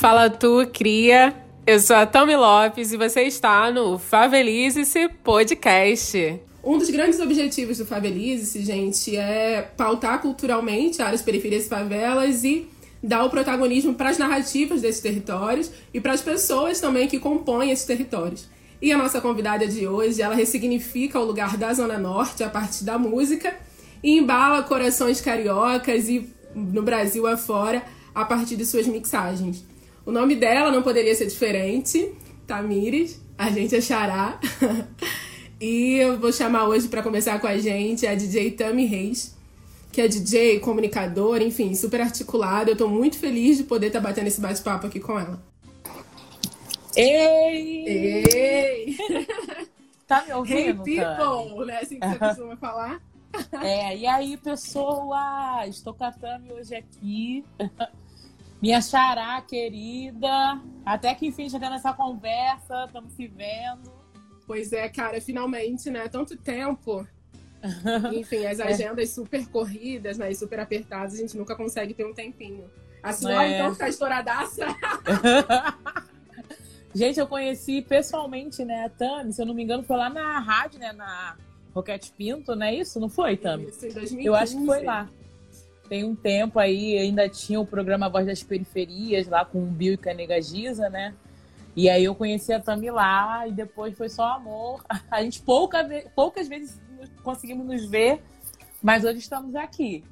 Fala tu, cria. Eu sou a Tommy Lopes e você está no Favelize-se Podcast. Um dos grandes objetivos do Favelize-se, gente, é pautar culturalmente áreas periferias e favelas e dar o protagonismo para as narrativas desses territórios e para as pessoas também que compõem esses territórios. E a nossa convidada de hoje, ela ressignifica o lugar da Zona Norte a partir da música e embala corações cariocas e no Brasil afora a partir de suas mixagens. O nome dela não poderia ser diferente, Tamires, a gente achará. e eu vou chamar hoje para conversar com a gente a DJ Tami Reis, que é DJ, comunicadora, enfim, super articulada. Eu estou muito feliz de poder estar tá batendo esse bate-papo aqui com ela. Ei! Ei! Tá me ouvindo? Hey people, né? Assim que você costuma falar. É, e aí, pessoa? Estou com a Tami hoje aqui. Minha xará querida. Até que enfim chegando nessa conversa, estamos se vendo. Pois é, cara, finalmente, né? Tanto tempo. Enfim, as é. agendas é. super corridas, né? E super apertadas, a gente nunca consegue ter um tempinho. A senhora, é. então, tá estouradaça. gente, eu conheci pessoalmente, né, a Tami, se eu não me engano, foi lá na rádio, né? Na Roquete Pinto, não é isso? Não foi, Tami? Isso, em 2015. Eu acho que foi lá. Tem um tempo aí, ainda tinha o programa Voz das Periferias, lá com o Bill e Canega Giza, né? E aí eu conheci a Tami lá e depois foi só amor. A gente pouca, poucas vezes conseguimos nos ver, mas hoje estamos aqui.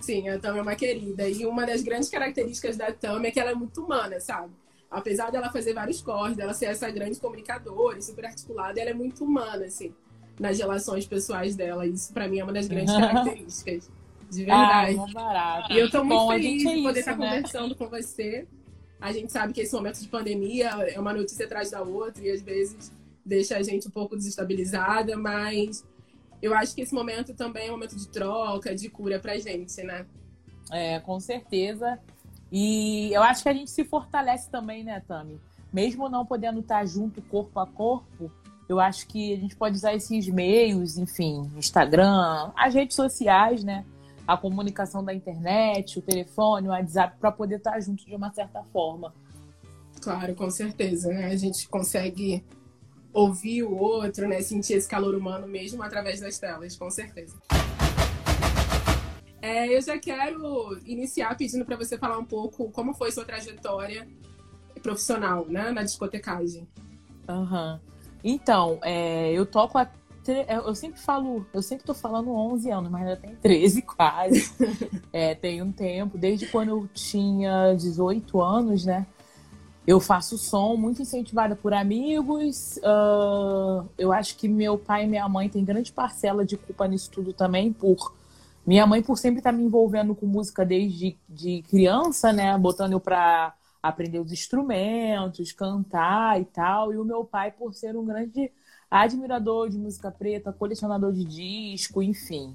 Sim, a Tami é uma querida. E uma das grandes características da Tami é que ela é muito humana, sabe? Apesar dela fazer vários corres, dela ser essa grande comunicadora e super articulada, ela é muito humana, assim nas relações pessoais dela. Isso, para mim, é uma das grandes características. De verdade. Ah, barato. E eu tô muito Bom, feliz é de poder estar né? conversando com você. A gente sabe que esse momento de pandemia é uma notícia atrás da outra e às vezes deixa a gente um pouco desestabilizada, mas eu acho que esse momento também é um momento de troca, de cura pra gente, né? É, com certeza. E eu acho que a gente se fortalece também, né, Tami? Mesmo não podendo estar junto corpo a corpo, eu acho que a gente pode usar esses meios, enfim, Instagram, as redes sociais, né? A comunicação da internet, o telefone, o WhatsApp, para poder estar junto de uma certa forma. Claro, com certeza, né? A gente consegue ouvir o outro, né? Sentir esse calor humano mesmo através das telas, com certeza. É, eu já quero iniciar pedindo para você falar um pouco como foi sua trajetória profissional, né, na discotecagem. Aham. Uhum. Então, é, eu toco há. É, eu sempre falo, eu sempre tô falando 11 anos, mas já tem 13 quase. é, tem um tempo, desde quando eu tinha 18 anos, né? Eu faço som muito incentivada por amigos. Uh, eu acho que meu pai e minha mãe têm grande parcela de culpa nisso tudo também, por minha mãe por sempre estar tá me envolvendo com música desde de criança, né? Botando eu pra aprender os instrumentos, cantar e tal. E o meu pai, por ser um grande admirador de música preta, colecionador de disco, enfim.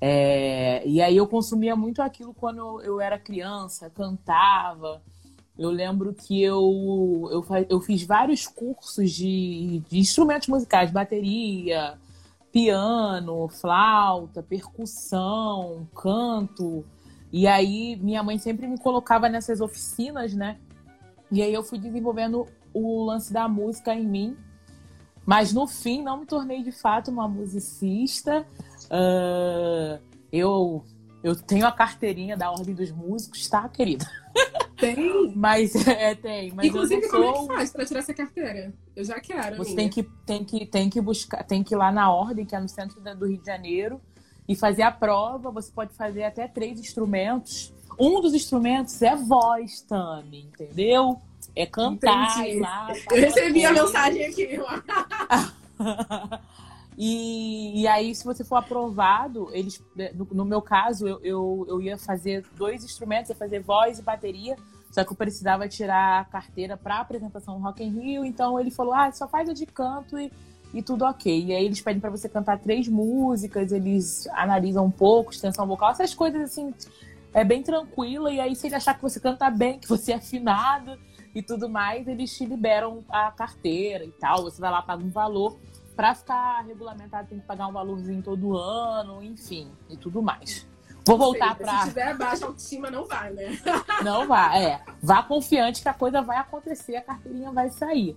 É... e aí eu consumia muito aquilo quando eu, era criança, cantava. Eu lembro que eu, eu, eu fiz vários cursos de, de instrumentos musicais, bateria, piano, flauta, percussão, canto. E aí minha mãe sempre me colocava nessas oficinas, né? E aí eu fui desenvolvendo o lance da música em mim. Mas no fim não me tornei de fato uma musicista. Uh, eu, eu tenho a carteirinha da Ordem dos Músicos, tá, querida? Tem? mas é, tem. Mas Inclusive, sou... como é que faz pra tirar essa carteira? Eu já quero. Você tem que, tem, que, tem que buscar, tem que ir lá na Ordem, que é no centro do Rio de Janeiro e fazer a prova. Você pode fazer até três instrumentos. Um dos instrumentos é voz, Tami, entendeu? É cantar lá. Eu recebi a mensagem aqui. e, e aí, se você for aprovado, eles, no, no meu caso, eu, eu, eu, ia fazer dois instrumentos, ia fazer voz e bateria. Só que eu precisava tirar a carteira para apresentação no Rock in Rio. Então ele falou: ah, só faz a de canto e e tudo ok. E aí eles pedem para você cantar três músicas, eles analisam um pouco, extensão vocal, essas coisas assim, é bem tranquila. E aí, se ele achar que você canta bem, que você é afinado e tudo mais, eles te liberam a carteira e tal. Você vai lá, paga um valor. Para ficar regulamentado, tem que pagar um valorzinho todo ano, enfim, e tudo mais. Vou voltar para. Se tiver baixa autoestima, não vai, né? não vai, é. Vá confiante que a coisa vai acontecer, a carteirinha vai sair.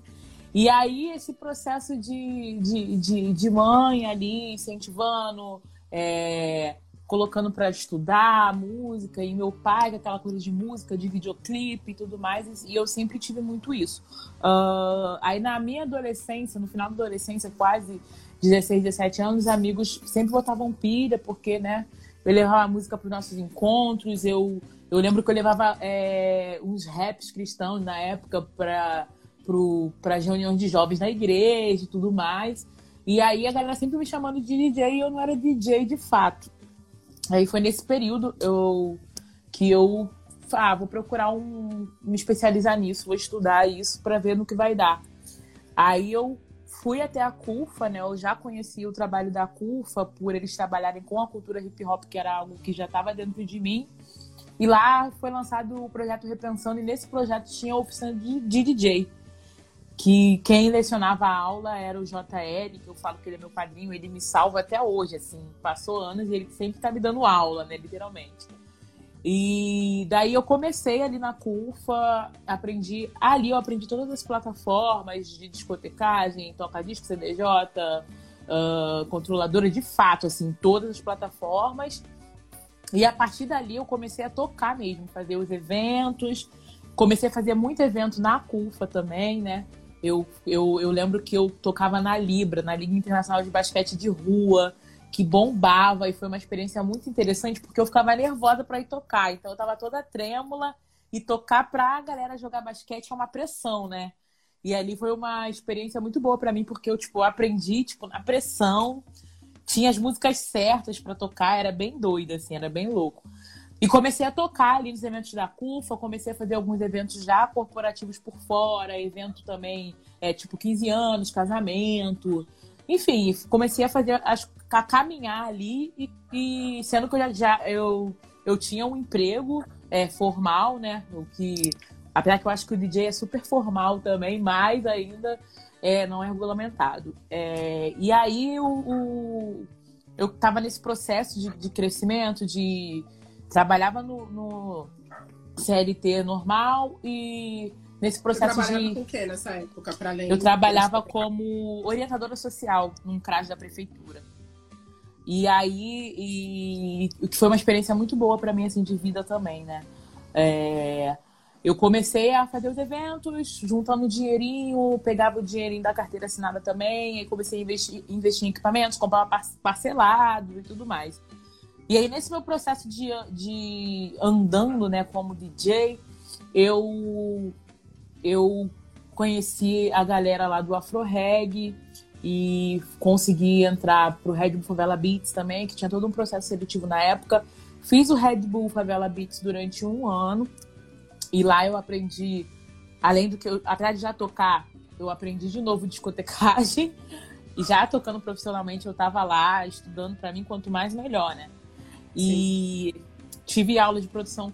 E aí, esse processo de, de, de, de mãe ali, incentivando, é, colocando para estudar música, e meu pai, aquela coisa de música, de videoclipe e tudo mais, e eu sempre tive muito isso. Uh, aí, na minha adolescência, no final da adolescência, quase 16, 17 anos, amigos sempre botavam pilha, porque, né, eu levava música para os nossos encontros, eu, eu lembro que eu levava é, uns raps cristãos na época para para as reuniões de jovens na igreja e tudo mais. E aí a galera sempre me chamando de DJ e eu não era DJ de fato. Aí foi nesse período eu, que eu ah, vou procurar um, me especializar nisso, vou estudar isso para ver no que vai dar. Aí eu fui até a CUFA, né? Eu já conhecia o trabalho da CUFA por eles trabalharem com a cultura hip hop, que era algo que já estava dentro de mim. E lá foi lançado o projeto Repensando, e nesse projeto tinha a oficina de, de DJ que quem lecionava a aula era o JL, que eu falo que ele é meu padrinho, ele me salva até hoje, assim, passou anos e ele sempre tá me dando aula, né, literalmente. E daí eu comecei ali na CUFA, aprendi, ali eu aprendi todas as plataformas de discotecagem, toca-disco, CDJ, uh, controladora de fato, assim, todas as plataformas. E a partir dali eu comecei a tocar mesmo, fazer os eventos, comecei a fazer muito evento na CUFA também, né? Eu, eu, eu lembro que eu tocava na Libra, na Liga Internacional de Basquete de Rua, que bombava e foi uma experiência muito interessante porque eu ficava nervosa para ir tocar. Então eu tava toda trêmula e tocar pra galera jogar basquete é uma pressão, né? E ali foi uma experiência muito boa para mim porque eu tipo aprendi tipo na pressão, tinha as músicas certas para tocar, era bem doida assim, era bem louco. E comecei a tocar ali nos eventos da CUFA, comecei a fazer alguns eventos já corporativos por fora, evento também, é, tipo 15 anos, casamento. Enfim, comecei a fazer, a caminhar ali e, e sendo que eu já, já eu, eu tinha um emprego é, formal, né? O que, apesar que eu acho que o DJ é super formal também, mas ainda é, não é regulamentado. É, e aí o, o eu estava nesse processo de, de crescimento, de trabalhava no, no CLT normal e nesse processo Você trabalhava de. com o que nessa época, além? Eu trabalhava como orientadora social num CRAS da prefeitura. E aí, e, que foi uma experiência muito boa para mim, assim, de vida também, né? É, eu comecei a fazer os eventos, juntando dinheirinho, pegava o dinheirinho da carteira assinada também, aí comecei a investir, investir em equipamentos, comprava parcelado e tudo mais. E aí, nesse meu processo de, de andando, né, como DJ, eu, eu conheci a galera lá do Afro Reg e consegui entrar pro Red Bull Favela Beats também, que tinha todo um processo seletivo na época. Fiz o Red Bull Favela Beats durante um ano e lá eu aprendi, além do que eu, atrás de já tocar, eu aprendi de novo discotecagem e já tocando profissionalmente eu tava lá estudando para mim quanto mais melhor, né? E tive aula de produção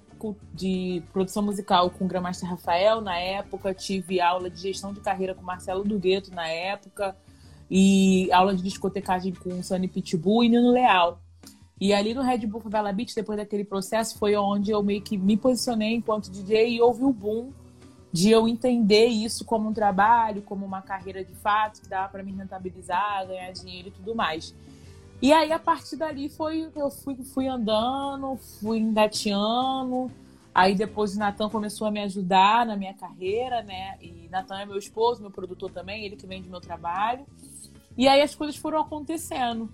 de produção musical com o Gramaster Rafael na época, tive aula de gestão de carreira com Marcelo Dugueto na época, e aula de discotecagem com o Sunny Pitbull e Nino Leal. E ali no Red Bull Favela Beach, depois daquele processo, foi onde eu meio que me posicionei enquanto DJ e houve o boom de eu entender isso como um trabalho, como uma carreira de fato, que dava para me rentabilizar, ganhar dinheiro e tudo mais. E aí, a partir dali, foi, eu fui, fui andando, fui engateando. Aí depois o Natan começou a me ajudar na minha carreira, né? E Natan é meu esposo, meu produtor também, ele que vende meu trabalho. E aí as coisas foram acontecendo.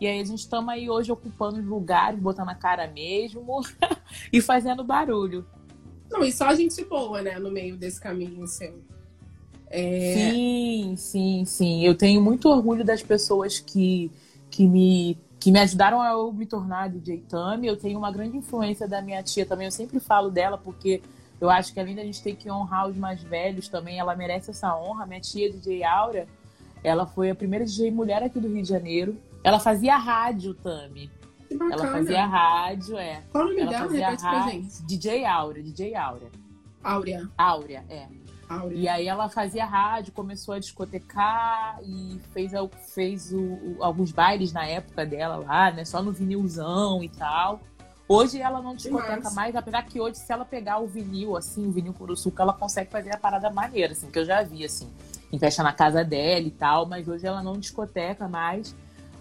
E aí a gente estamos aí hoje ocupando os lugares, botando a cara mesmo e fazendo barulho. Não, e só gente boa, né, no meio desse caminho seu. É... Sim, sim, sim. Eu tenho muito orgulho das pessoas que que me, que me ajudaram a eu me tornar DJ Tami. Eu tenho uma grande influência da minha tia também, eu sempre falo dela, porque eu acho que além da gente ter que honrar os mais velhos também, ela merece essa honra. Minha tia, DJ Aura, ela foi a primeira DJ mulher aqui do Rio de Janeiro. Ela fazia rádio, Tami. Ela fazia rádio, é. Qual o nome ela dela? Fazia Repete pra gente. DJ Aura, DJ Aura. Áurea. Áurea, é. Áurea. E aí ela fazia rádio, começou a discotecar e fez, fez o, o, alguns bailes na época dela lá, né? Só no vinilzão e tal. Hoje ela não discoteca mais, apesar que hoje, se ela pegar o vinil, assim, o vinil Curuçuca, ela consegue fazer a parada maneira, assim, que eu já vi, assim, em festa na casa dela e tal, mas hoje ela não discoteca mais.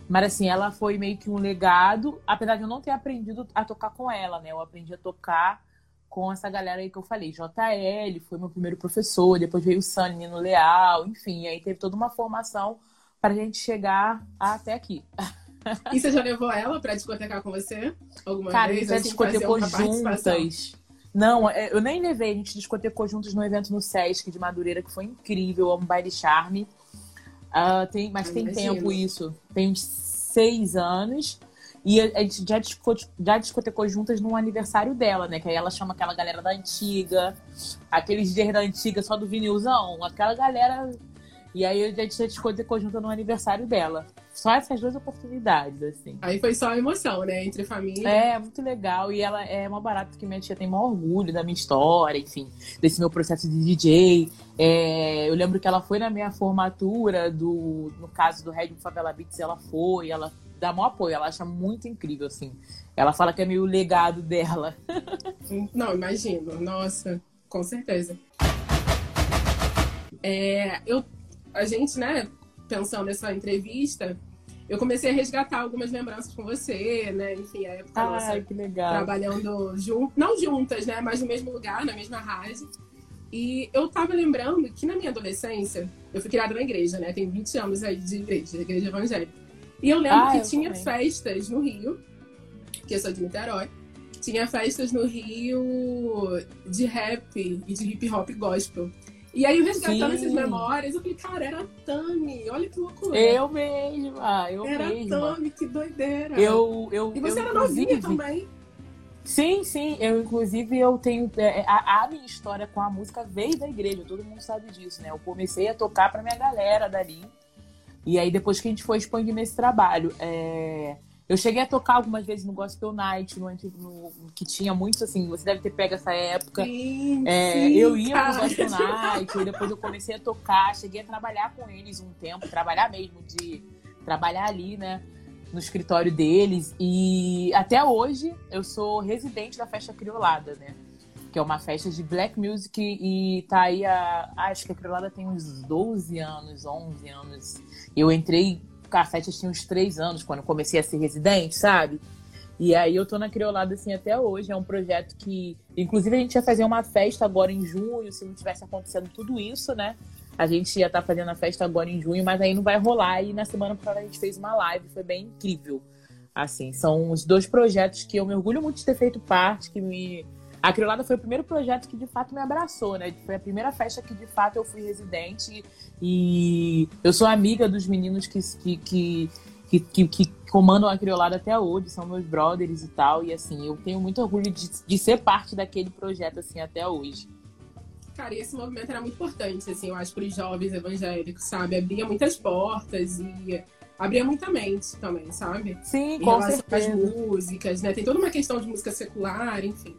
Mas assim, ela foi meio que um legado, apesar de eu não ter aprendido a tocar com ela, né? Eu aprendi a tocar com essa galera aí que eu falei. JL foi meu primeiro professor, depois veio o Sunny Nino Leal, enfim, aí teve toda uma formação para a gente chegar até aqui. E você já levou ela para discotecar com você? Alguma Cara, vez? já assim, discotecou fazer uma participação? juntas. Não, é, eu nem levei, a gente discotecou juntos no evento no Sesc de Madureira, que foi incrível, amo baile charme. Ah, tem, mas Eu tem imagino. tempo isso. Tem uns seis anos. E a a gente já, disco, já discotecou juntas no aniversário dela, né? Que aí ela chama aquela galera da antiga, aqueles dias da antiga só do vinilzão, aquela galera. E aí a gente já discotecou junto no aniversário dela. Só essas duas oportunidades, assim. Aí foi só emoção, né? Entre família. É, muito legal. E ela é uma barata que minha tia tem maior orgulho da minha história, enfim, desse meu processo de DJ. É, eu lembro que ela foi na minha formatura, do, no caso do Red Favela Beats, ela foi, ela dá maior apoio, ela acha muito incrível, assim. Ela fala que é meio legado dela. Não, imagino. Nossa, com certeza. É, eu, a gente, né, pensando nessa entrevista, eu comecei a resgatar algumas lembranças com você, né? Enfim, a época nossa Ai, que legal. trabalhando junto, não juntas, né? Mas no mesmo lugar, na mesma rádio. E eu tava lembrando que na minha adolescência, eu fui criada na igreja, né? Tem 20 anos aí de igreja, igreja evangélica. E eu lembro Ah, que eu tinha também. festas no Rio, que eu sou de Niterói, tinha festas no Rio de rap e de hip hop gospel. E aí, eu resgatando Sim. essas memórias, eu falei, cara, era a Tami, olha que loucura. Eu mesma, eu era a mesma. Tami, que doideira. Eu, eu, E você eu, era novinha também. Sim, sim. Eu, inclusive, eu tenho. é, A, a minha história com a música veio da igreja, todo mundo sabe disso, né? Eu comecei a tocar pra minha galera dali. E aí, depois que a gente foi expandindo esse trabalho, é, eu cheguei a tocar algumas vezes no Gospel Night, no, no- que tinha muito assim, você deve ter pego essa época. Sim, É, sim, eu ia cara. no Gospel Night, e depois eu comecei a tocar, cheguei a trabalhar com eles um tempo, trabalhar mesmo, de trabalhar ali, né, no escritório deles. E até hoje eu sou residente da Festa Criolada, né? Que é uma festa de black music e tá aí a. ah, Acho que a Criolada tem uns 12 anos, 11 anos. Eu entrei, a festa tinha uns 3 anos quando comecei a ser residente, sabe? E aí eu tô na Criolada assim até hoje. É um projeto que. Inclusive, a gente ia fazer uma festa agora em junho, se não tivesse acontecendo tudo isso, né? A gente ia estar fazendo a festa agora em junho, mas aí não vai rolar. E na semana passada a gente fez uma live, foi bem incrível. Assim, são os dois projetos que eu me orgulho muito de ter feito parte, que me. A Criolada foi o primeiro projeto que de fato me abraçou, né? Foi a primeira festa que de fato eu fui residente e eu sou amiga dos meninos que, que, que, que, que, comandam a Criolada até hoje, são meus brothers e tal. E assim, eu tenho muito orgulho de, de ser parte daquele projeto assim até hoje. Cara, e esse movimento era muito importante, assim, eu acho, para os jovens evangélicos, sabe? Abria muitas portas e abria muita mente também, sabe? Sim, Em com relação às certeza. músicas, né? Tem toda uma questão de música secular, enfim.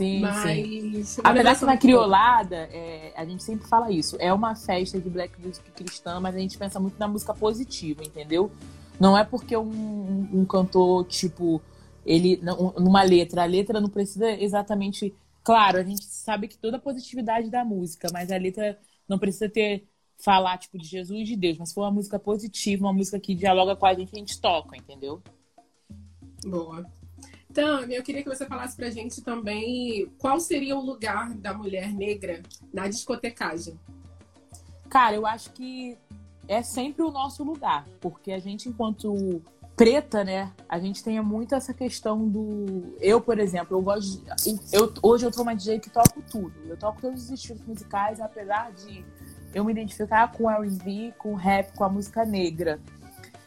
Sim, sim. Mas. uma Apesar que na criolada, é, a gente sempre fala isso. É uma festa de black music cristã, mas a gente pensa muito na música positiva, entendeu? Não é porque um, um- um cantor, tipo, ele. não- Numa letra, a letra não precisa exatamente. Claro, a gente sabe que toda a positividade da música, mas a letra não precisa ter. Falar, tipo, de Jesus e de Deus, mas se for uma música positiva, uma música que dialoga com a gente, a gente toca, entendeu? Boa. Então, eu queria que você falasse pra gente também qual seria o lugar da mulher negra na discotecagem. Cara, eu acho que é sempre o nosso lugar, porque a gente, enquanto preta, né, a gente tem muito essa questão do. Eu, por exemplo, eu gosto. De... Eu, hoje eu sou uma DJ que toco tudo. Eu toco todos os estilos musicais, apesar de eu me identificar com R&B, com rap, com a música negra.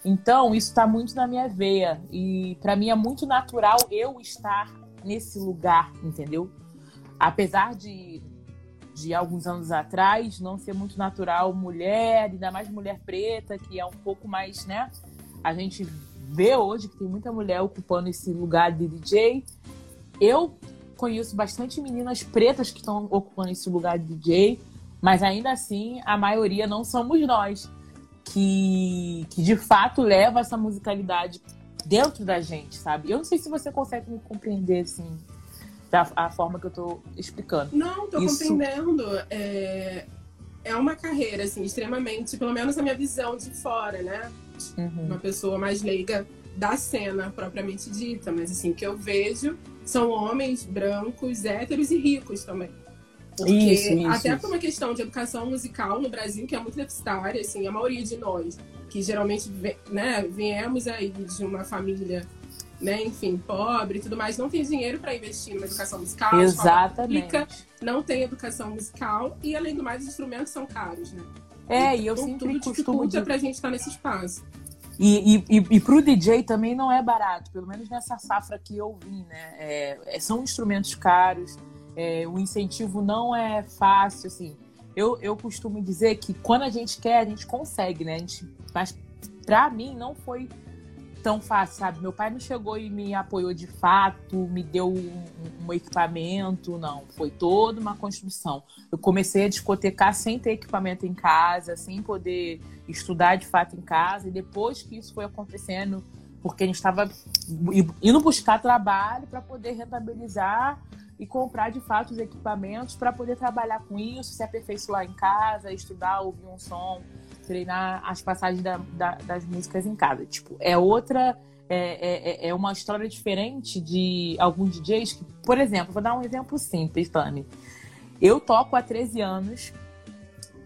Então, isso está muito na minha veia. E para mim é muito natural eu estar nesse lugar, entendeu? Apesar de, de alguns anos atrás não ser muito natural mulher, ainda mais mulher preta, que é um pouco mais, né? A gente vê hoje que tem muita mulher ocupando esse lugar de DJ. Eu conheço bastante meninas pretas que estão ocupando esse lugar de DJ, mas ainda assim a maioria não somos nós que, que de fato leva essa musicalidade dentro da gente, sabe? Eu não sei se você consegue me compreender, assim, da a forma que eu tô explicando. Não, tô Isso... compreendendo. É, é uma carreira, assim, extremamente, pelo menos a minha visão de fora, né? Uhum. Uma pessoa mais leiga da cena propriamente dita, mas assim, o que eu vejo são homens brancos, héteros e ricos também. Porque isso, isso, até por uma questão de educação musical no Brasil, que é muito deficitária, assim, a maioria de nós, que geralmente né, viemos aí de uma família, né, enfim, pobre e tudo mais, não tem dinheiro para investir numa educação musical. Exatamente. Pública, não tem educação musical e, além do mais, os instrumentos são caros, né? É, e eu então, sempre tudo costumo dizer... pra gente estar nesse espaço. E, e, e, e pro DJ também não é barato, pelo menos nessa safra que eu vi, né? É, é, são instrumentos caros, é, o incentivo não é fácil, assim. Eu, eu costumo dizer que quando a gente quer, a gente consegue, né? A gente, mas pra mim não foi tão fácil, sabe? Meu pai não chegou e me apoiou de fato, me deu um, um, equipamento, não. Foi toda uma construção. Eu comecei a discotecar sem ter equipamento em casa, sem poder estudar de fato em casa, e depois que isso foi acontecendo, porque a gente estava indo buscar trabalho para poder rentabilizar e comprar de fato os equipamentos para poder trabalhar com isso, se aperfeiçoar em casa, estudar, ouvir um som, treinar as passagens da, da, das músicas em casa. Tipo, é outra. É, é, é uma história diferente de alguns DJs que, por exemplo, vou dar um exemplo simples, Tami. Eu toco há 13 anos.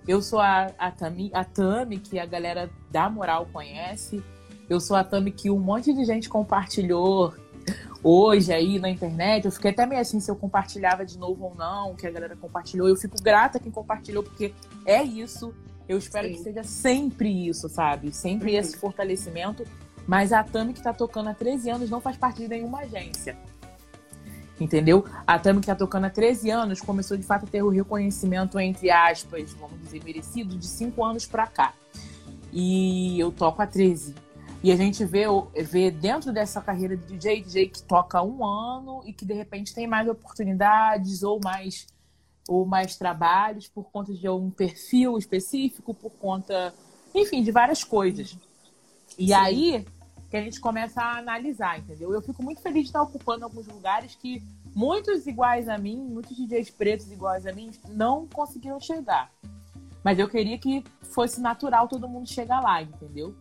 Eu sou a, a, Tami, a Tami, que a galera da moral conhece. Eu sou a Tami que um monte de gente compartilhou hoje aí na internet. Eu fiquei até meio assim se eu compartilhava de novo ou não, que a galera compartilhou. Eu fico grata quem compartilhou, porque é isso. Eu espero Sim. que seja sempre isso, sabe? Sempre uhum. esse fortalecimento. Mas a Tami que tá tocando há 13 anos não faz parte de nenhuma agência. Entendeu? A Tami que tá tocando há 13 anos começou de fato a ter o reconhecimento, entre aspas, vamos dizer, merecido, de 5 anos pra cá. E eu toco há 13. E a gente vê, vê dentro dessa carreira de DJ, DJ que toca um ano e que de repente tem mais oportunidades ou mais ou mais trabalhos por conta de um perfil específico, por conta, enfim, de várias coisas. E Sim. aí que a gente começa a analisar, entendeu? Eu fico muito feliz de estar ocupando alguns lugares que muitos iguais a mim, muitos DJs pretos iguais a mim, não conseguiram chegar. Mas eu queria que fosse natural todo mundo chegar lá, entendeu?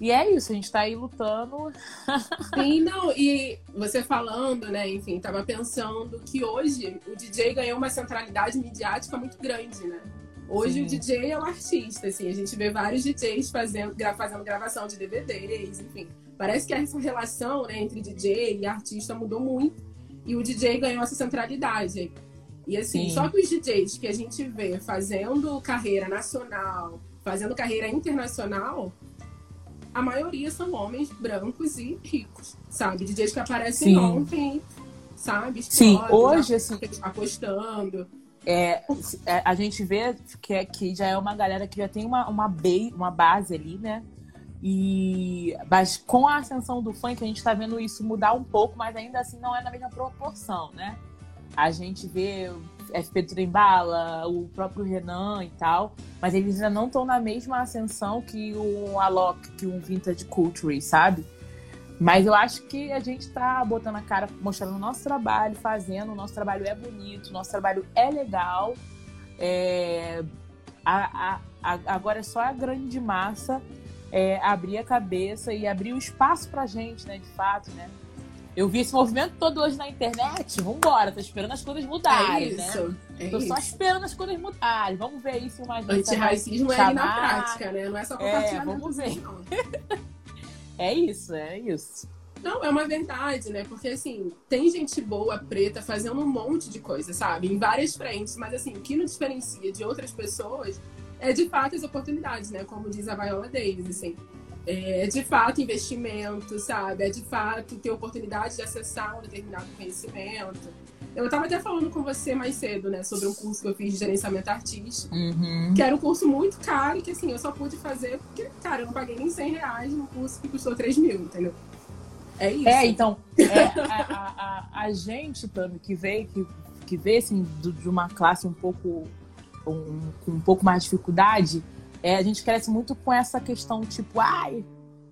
E é isso, a gente tá aí lutando. Sim, não, e você falando, né, enfim, tava pensando que hoje o DJ ganhou uma centralidade midiática muito grande, né? Hoje Sim. o DJ é o artista, assim, a gente vê vários DJs fazendo, gra fazendo gravação de DVDs, enfim. Parece que essa relação né, entre DJ e artista mudou muito e o DJ ganhou essa centralidade. E assim, Sim. só que os DJs que a gente vê fazendo carreira nacional, fazendo carreira internacional, a maioria são homens brancos e ricos, sabe? DJs que aparecem Sim. ontem, sabe? Sim, hoje, assim. Apostando. É, é, a gente vê que, é, que já é uma galera que já tem uma, uma, base, uma base ali, né? E, mas com a ascensão do funk, a gente tá vendo isso mudar um pouco, mas ainda assim não é na mesma proporção, né? A gente vê FP Trembala, o próprio Renan e tal, mas eles ainda não estão na mesma ascensão que o Alok, que o Vintage Culture, sabe? Mas eu acho que a gente tá botando a cara, mostrando o nosso trabalho, fazendo, o nosso trabalho é bonito, o nosso trabalho é legal. É... A, a, a, agora é só a grande massa é, abrir a cabeça e abrir o espaço pra gente, né, de fato, né? Eu vi esse movimento todo hoje na internet. Vambora, tô esperando as coisas mudarem, é né? isso, né? É tô isso. só esperando as coisas mudarem. Vamos ver uma gente. Antirracismo é na prática, né? Não é só compartilhar. É, vamos ver. é isso, é isso. Não, é uma verdade, né? Porque, assim, tem gente boa, preta, fazendo um monte de coisa, sabe? Em várias frentes. Mas, assim, o que nos diferencia de outras pessoas é, de fato, as oportunidades, né? Como diz a Viola Davis, assim. É de fato investimento, sabe? É de fato ter oportunidade de acessar um determinado conhecimento. Eu estava até falando com você mais cedo, né, sobre um curso que eu fiz de gerenciamento artístico, uhum. que era um curso muito caro, que assim, eu só pude fazer porque, cara, eu não paguei nem 100 reais num curso que custou 3 mil, entendeu? É isso. É, então, é, a, a, a, gente, Tami, que veio, que, que vê, assim, de uma classe um pouco, um, com um pouco mais de dificuldade, é, a gente cresce muito com essa questão, tipo, ai,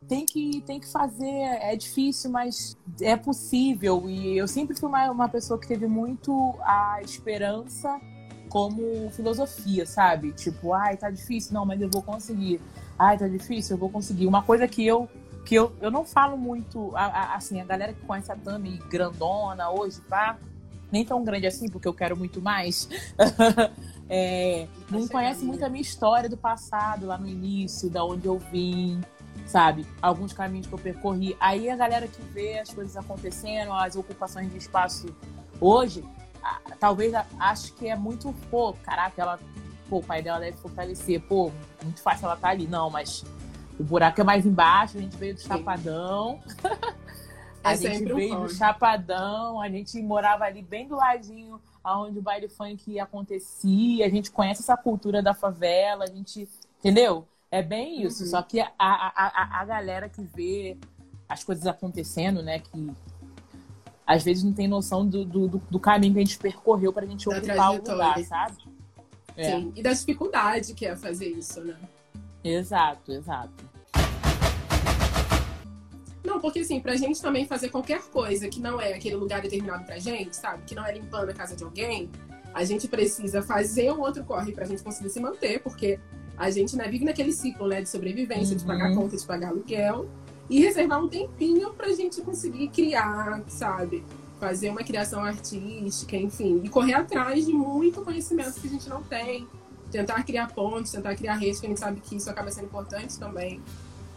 tem que, tem que fazer, é difícil, mas é possível. E eu sempre fui uma, uma pessoa que teve muito a esperança como filosofia, sabe? Tipo, ai, tá difícil, não, mas eu vou conseguir. Ai, tá difícil, eu vou conseguir. Uma coisa que eu que eu, eu não falo muito, a, a, assim, a galera que conhece a Tami grandona hoje, pá, nem tão grande assim, porque eu quero muito mais, é, não conhece muito a minha história do passado, lá no início, da onde eu vim, sabe? Alguns caminhos que eu percorri. Aí a galera que vê as coisas acontecendo, as ocupações de espaço hoje, talvez ache que é muito, pô, caraca, ela, pô, o pai dela deve fortalecer, pô, muito fácil ela tá ali. Não, mas o buraco é mais embaixo, a gente veio do Sim. Chapadão. a é gente veio do Chapadão, a gente morava ali bem do ladinho onde o baile funk acontecia, a gente conhece essa cultura da favela, a gente. Entendeu? É bem isso. Uhum. Só que a, a, a, a galera que vê as coisas acontecendo, né? Que às vezes não tem noção do, do, do caminho que a gente percorreu para a gente da ocupar o lugar, sabe? É. Sim, e da dificuldade que é fazer isso, né? Exato, exato. Porque assim, pra gente também fazer qualquer coisa que não é aquele lugar determinado pra gente, sabe? Que não é limpando a casa de alguém, a gente precisa fazer um outro corre pra gente conseguir se manter, porque a gente né, vive naquele ciclo né, de sobrevivência, uhum. de pagar uhum. conta, de pagar aluguel, e reservar um tempinho pra gente conseguir criar, sabe? Fazer uma criação artística, enfim, e correr atrás de muito conhecimento que a gente não tem tentar criar pontes, tentar criar redes, que a gente sabe que isso acaba sendo importante também.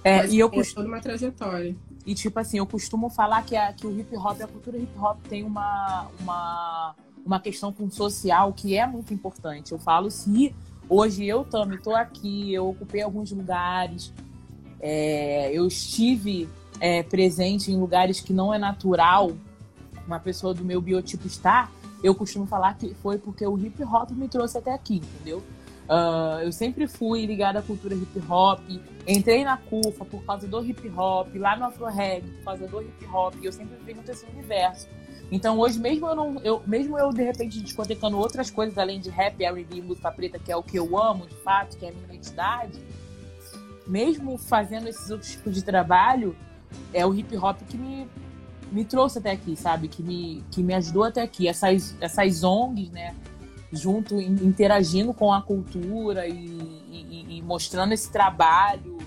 É, Mas e eu costumo... toda uma trajetória. E tipo assim, eu costumo falar que, a, que o hip hop, a cultura hip hop tem uma, uma, uma questão com social que é muito importante. Eu falo se hoje eu também estou aqui, eu ocupei alguns lugares, é, eu estive é, presente em lugares que não é natural uma pessoa do meu biotipo estar, eu costumo falar que foi porque o hip hop me trouxe até aqui, entendeu? Uh, eu sempre fui ligada à cultura hip hop. Entrei na CUFA por causa do hip hop, lá no Afro Reg por causa do hip hop. E eu sempre vivi muito esse universo. Então hoje, mesmo eu, não, eu, mesmo eu de repente discotecando outras coisas além de rap, R&B, música preta, que é o que eu amo de fato, que é a minha identidade, mesmo fazendo esses outros tipos de trabalho, é o hip hop que me, me trouxe até aqui, sabe? Que me, que me ajudou até aqui. Essas, essas ONGs, né? Junto, interagindo com a cultura e, e, e mostrando esse trabalho,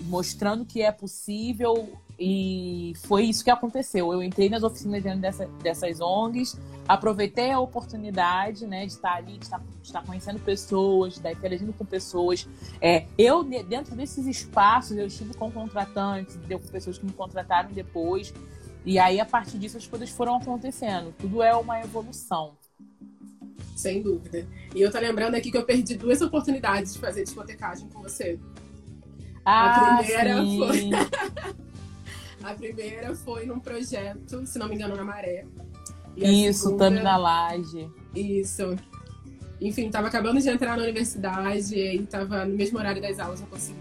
mostrando que é possível. E foi isso que aconteceu. Eu entrei nas oficinas dentro dessa, dessas ONGs, aproveitei a oportunidade né, de estar ali, de estar, de estar conhecendo pessoas, de estar interagindo com pessoas. É, eu, dentro desses espaços, eu estive com contratantes, deu com pessoas que me contrataram depois. E aí, a partir disso, as coisas foram acontecendo. Tudo é uma evolução sem dúvida. E eu tô lembrando aqui que eu perdi duas oportunidades de fazer discotecagem com você. Ah, a primeira sim. foi. a primeira foi num projeto, se não me engano, na Maré. Isso, segunda... Tami na Laje. Isso. Enfim, tava acabando de entrar na universidade e tava no mesmo horário das aulas, eu consegui.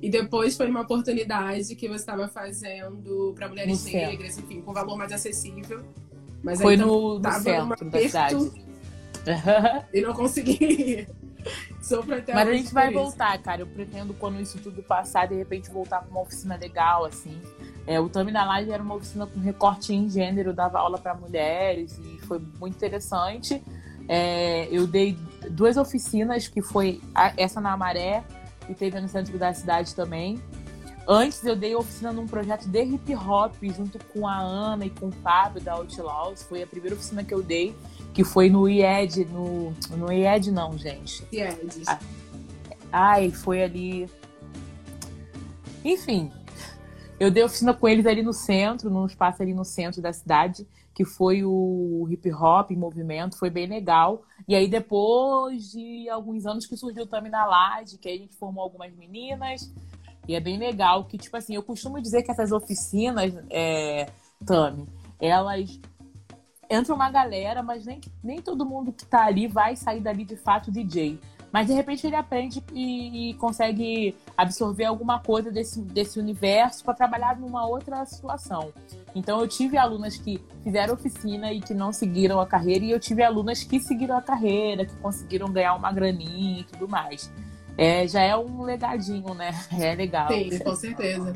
E depois foi uma oportunidade que você estava fazendo para mulheres no negras, enfim, com valor mais acessível. Mas foi aí, no, no centro da cidade e não consegui. Mas a gente vai voltar, cara. Eu pretendo, quando isso tudo passar, de repente voltar com uma oficina legal, assim. É, o Tami na Live era uma oficina com recorte em gênero, dava aula para mulheres e foi muito interessante. É, eu dei duas oficinas, que foi essa na Maré e teve no centro da cidade também. Antes eu dei oficina num projeto de hip hop junto com a Ana e com o Fábio da Outlaws. Foi a primeira oficina que eu dei que foi no IED, no, no IED não, gente. IED. Ai, foi ali. Enfim, eu dei oficina com eles ali no centro, num espaço ali no centro da cidade, que foi o hip hop em movimento, foi bem legal. E aí, depois de alguns anos que surgiu também na Laje, que aí a gente formou algumas meninas, e é bem legal, que, tipo assim, eu costumo dizer que essas oficinas, é, Tami, elas entra uma galera, mas nem, nem todo mundo que tá ali vai sair dali de fato DJ. Mas de repente ele aprende e, e consegue absorver alguma coisa desse, desse universo para trabalhar numa outra situação. Então eu tive alunas que fizeram oficina e que não seguiram a carreira, e eu tive alunas que seguiram a carreira, que conseguiram ganhar uma graninha e tudo mais. é, já é um legadinho, né? É legal. Sim, com certeza.